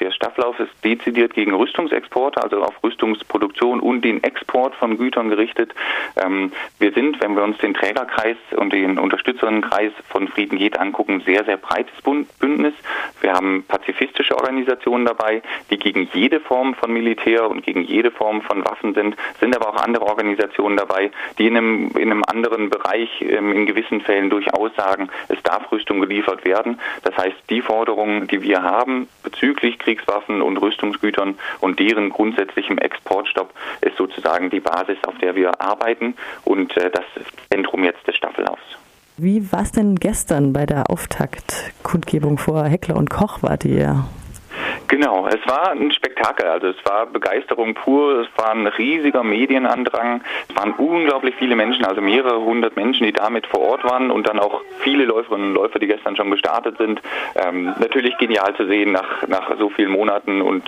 Der Staffellauf ist dezidiert gegen Rüstungsexporte, also auf Rüstungsproduktion und den Export von Gütern gerichtet. Ähm, wir sind, wenn wir uns den Trägerkreis und den Unterstützerinnenkreis von Frieden geht angucken, sehr, sehr breites Bündnis. Wir haben pazifistische Organisationen dabei, die gegen jede Form von Militär und gegen jede Form von Waffen sind, sind aber auch andere Organisationen dabei, die in einem, in einem anderen Bereich ähm, in gewissen Fällen durchaus sagen, es darf Rüstung geliefert werden. Das heißt, die Forderungen, die wir haben bezüglich Kriegswaffen und Rüstungsgütern und deren grundsätzlichem Exportstopp ist sozusagen die Basis, auf der wir arbeiten und äh, das Zentrum jetzt des Staffellaufs. Wie war es denn gestern bei der Auftaktkundgebung vor Heckler und Koch wart ihr? Genau, es war ein Spektakel, also es war Begeisterung pur, es war ein riesiger Medienandrang, es waren unglaublich viele Menschen, also mehrere hundert Menschen, die damit vor Ort waren und dann auch viele Läuferinnen und Läufer, die gestern schon gestartet sind. Ähm, natürlich genial zu sehen nach, nach so vielen Monaten und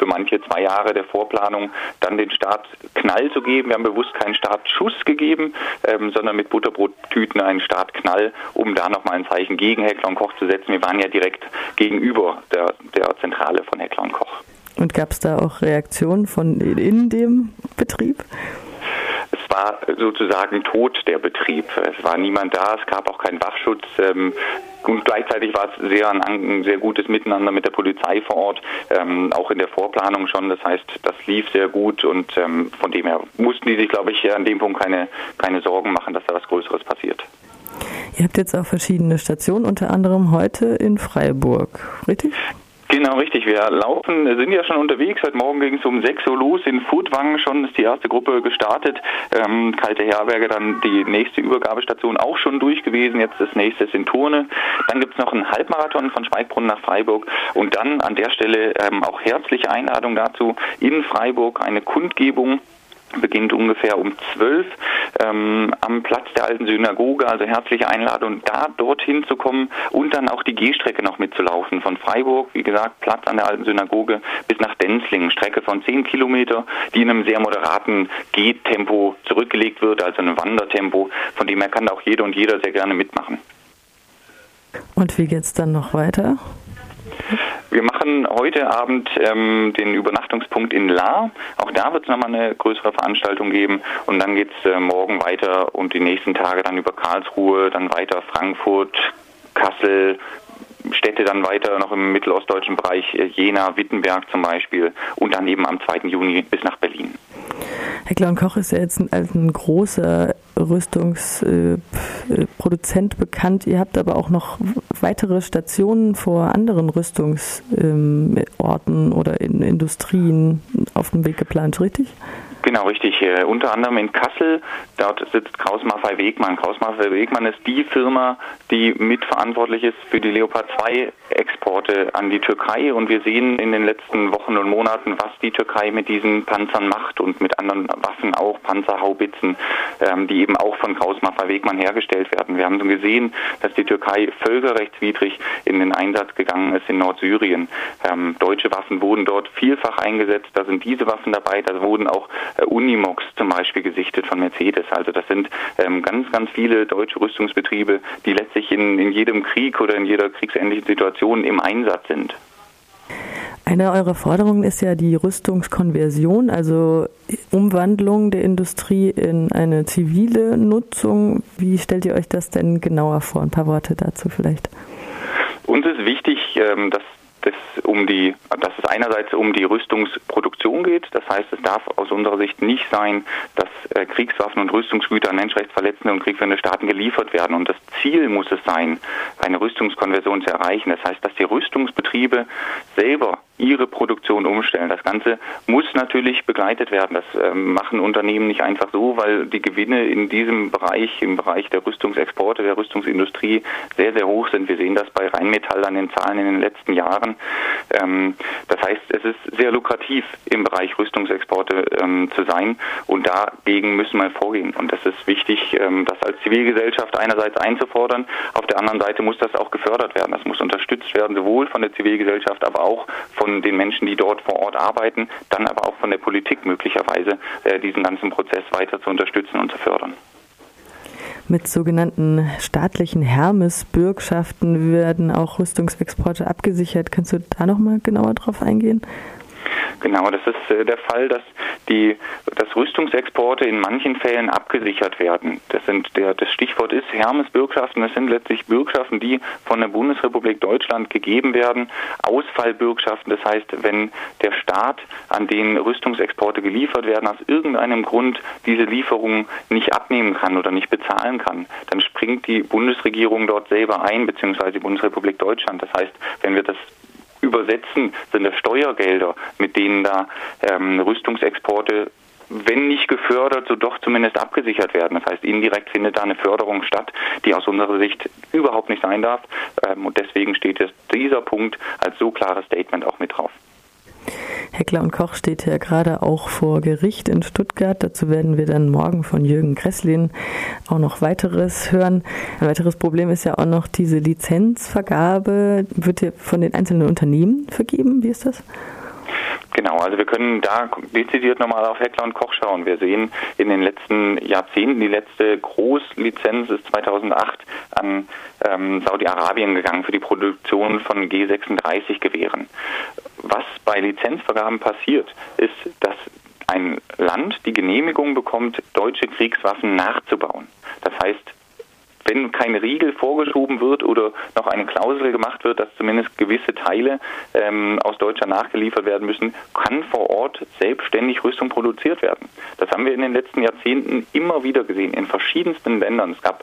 für manche zwei Jahre der Vorplanung dann den Startknall zu geben. Wir haben bewusst keinen Startschuss gegeben, ähm, sondern mit Butterbrottüten einen Startknall, um da nochmal ein Zeichen gegen Heckler und Koch zu setzen. Wir waren ja direkt gegenüber der, der Zentrale von Heckler und Koch. Und gab es da auch Reaktionen von in dem Betrieb? War sozusagen tot der Betrieb. Es war niemand da, es gab auch keinen Wachschutz. Ähm, und gleichzeitig war es sehr ein, ein, sehr gutes Miteinander mit der Polizei vor Ort, ähm, auch in der Vorplanung schon. Das heißt, das lief sehr gut und ähm, von dem her mussten die sich, glaube ich, an dem Punkt keine, keine Sorgen machen, dass da was Größeres passiert. Ihr habt jetzt auch verschiedene Stationen, unter anderem heute in Freiburg, richtig? Genau, richtig. Wir laufen, sind ja schon unterwegs. Heute Morgen ging es um 6 Uhr los. In Furtwangen schon ist die erste Gruppe gestartet. Ähm, Kalte Herberge dann die nächste Übergabestation auch schon durch gewesen. Jetzt das nächste ist in Turne. Dann gibt es noch einen Halbmarathon von Schweigbrunn nach Freiburg. Und dann an der Stelle ähm, auch herzliche Einladung dazu in Freiburg eine Kundgebung beginnt ungefähr um zwölf ähm, am Platz der alten Synagoge. Also herzliche Einladung, da dorthin zu kommen und dann auch die Gehstrecke noch mitzulaufen. Von Freiburg, wie gesagt, Platz an der alten Synagoge bis nach Denzlingen. Strecke von zehn Kilometer, die in einem sehr moderaten Gehtempo zurückgelegt wird, also ein Wandertempo. Von dem her kann auch jeder und jeder sehr gerne mitmachen. Und wie geht's dann noch weiter? Wir machen heute Abend ähm, den Übernachtungspunkt in La. Auch da wird es nochmal eine größere Veranstaltung geben. Und dann geht es äh, morgen weiter und die nächsten Tage dann über Karlsruhe, dann weiter Frankfurt, Kassel, Städte dann weiter noch im mittelostdeutschen Bereich, äh, Jena, Wittenberg zum Beispiel und dann eben am 2. Juni bis nach Berlin. Heckler und Koch ist ja jetzt ein, ein großer Rüstungsproduzent äh, bekannt. Ihr habt aber auch noch weitere Stationen vor anderen Rüstungsorten ähm, oder in Industrien auf dem Weg geplant, richtig? Genau, richtig. Äh, unter anderem in Kassel, dort sitzt Kraus Maffei Wegmann. Kraus Maffei Wegmann ist die Firma, die mitverantwortlich ist für die Leopard 2 Exporte an die Türkei. Und wir sehen in den letzten Wochen und Monaten, was die Türkei mit diesen Panzern macht und mit anderen Waffen auch, Panzerhaubitzen, ähm, die eben auch von Kraus Maffei Wegmann hergestellt werden. Wir haben gesehen, dass die Türkei völkerrechtswidrig in den Einsatz gegangen ist in Nordsyrien. Ähm, deutsche Waffen wurden dort vielfach eingesetzt. Da sind diese Waffen dabei. Da wurden auch Unimox zum Beispiel gesichtet von Mercedes. Also das sind ähm, ganz, ganz viele deutsche Rüstungsbetriebe, die letztlich in, in jedem Krieg oder in jeder kriegsähnlichen Situation im Einsatz sind. Eine eurer Forderungen ist ja die Rüstungskonversion, also Umwandlung der Industrie in eine zivile Nutzung. Wie stellt ihr euch das denn genauer vor? Ein paar Worte dazu vielleicht. Uns ist wichtig, ähm, dass das um die, dass es einerseits um die Rüstungsproduktion geht. Das heißt, es darf aus unserer Sicht nicht sein, dass äh, Kriegswaffen und Rüstungsgüter an Menschenrechtsverletzende und kriegsführende Staaten geliefert werden. Und das Ziel muss es sein, eine Rüstungskonversion zu erreichen. Das heißt, dass die Rüstungsbetriebe selber ihre Produktion umstellen. Das Ganze muss natürlich begleitet werden. Das äh, machen Unternehmen nicht einfach so, weil die Gewinne in diesem Bereich, im Bereich der Rüstungsexporte, der Rüstungsindustrie sehr, sehr hoch sind. Wir sehen das bei Rheinmetall an den Zahlen in den letzten Jahren. Ähm, das heißt, es ist sehr lukrativ im Bereich Rüstungsexporte ähm, zu sein und dagegen müssen wir vorgehen. Und das ist wichtig, ähm, das als Zivilgesellschaft einerseits einzufordern, auf der anderen Seite muss das auch gefördert werden. Das muss unterstützt werden, sowohl von der Zivilgesellschaft, aber auch von von den Menschen, die dort vor Ort arbeiten, dann aber auch von der Politik möglicherweise äh, diesen ganzen Prozess weiter zu unterstützen und zu fördern. Mit sogenannten staatlichen Hermes-Bürgschaften werden auch Rüstungsexporte abgesichert. Kannst du da noch mal genauer drauf eingehen? Genau, das ist äh, der Fall, dass die dass Rüstungsexporte in manchen Fällen abgesichert werden. Das sind der das Stichwort ist Hermes-Bürgschaften. Das sind letztlich Bürgschaften, die von der Bundesrepublik Deutschland gegeben werden. Ausfallbürgschaften, das heißt, wenn der Staat, an den Rüstungsexporte geliefert werden, aus irgendeinem Grund diese Lieferungen nicht abnehmen kann oder nicht bezahlen kann, dann springt die Bundesregierung dort selber ein, beziehungsweise die Bundesrepublik Deutschland. Das heißt, wenn wir das übersetzen, sind das Steuergelder, mit denen da ähm, Rüstungsexporte wenn nicht gefördert, so doch zumindest abgesichert werden. Das heißt, indirekt findet da eine Förderung statt, die aus unserer Sicht überhaupt nicht sein darf. Ähm, und deswegen steht es, dieser Punkt als so klares Statement auch mit drauf. Heckler und Koch steht ja gerade auch vor Gericht in Stuttgart. Dazu werden wir dann morgen von Jürgen Kresslin auch noch weiteres hören. Ein weiteres Problem ist ja auch noch diese Lizenzvergabe. Wird ja von den einzelnen Unternehmen vergeben? Wie ist das? Genau, also wir können da dezidiert nochmal auf Heckler und Koch schauen. Wir sehen in den letzten Jahrzehnten, die letzte Großlizenz ist 2008 an ähm, Saudi-Arabien gegangen für die Produktion von G36 Gewehren. Was bei Lizenzvergaben passiert, ist, dass ein Land die Genehmigung bekommt, deutsche Kriegswaffen nachzubauen. Das heißt, wenn kein Riegel vorgeschoben wird oder noch eine Klausel gemacht wird, dass zumindest gewisse Teile ähm, aus Deutschland nachgeliefert werden müssen, kann vor Ort selbstständig Rüstung produziert werden. Das haben wir in den letzten Jahrzehnten immer wieder gesehen, in verschiedensten Ländern. Es gab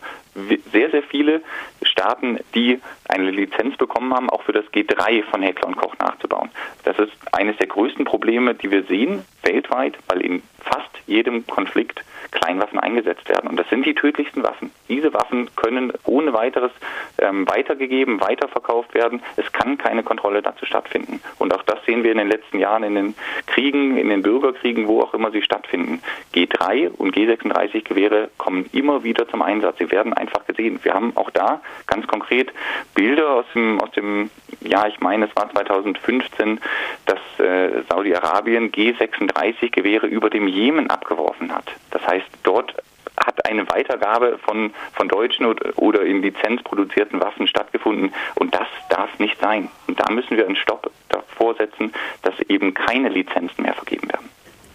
sehr, sehr viele Staaten, die eine Lizenz bekommen haben, auch für das G3 von Heckler und Koch nachzubauen. Das ist eines der größten Probleme, die wir sehen weltweit, weil in fast jedem Konflikt Kleinwaffen eingesetzt werden. Und das sind die tödlichsten Waffen. Diese Waffen können ohne weiteres ähm, weitergegeben, weiterverkauft werden. Es kann keine Kontrolle dazu stattfinden. Und auch das sehen wir in den letzten Jahren in den Kriegen, in den Bürgerkriegen, wo auch immer sie stattfinden. G3 und G36 Gewehre kommen immer wieder zum Einsatz. Sie werden einfach gesehen. Wir haben auch da ganz konkret Bilder aus dem, aus dem ja, ich meine, es war 2015, dass äh, Saudi-Arabien G36 Gewehre über dem Jemen abgeworfen hat. Das heißt, dort hat eine Weitergabe von, von deutschen oder in Lizenz produzierten Waffen stattgefunden und das darf nicht sein. Und da müssen wir einen Stopp davor setzen, dass eben keine Lizenzen mehr vergeben.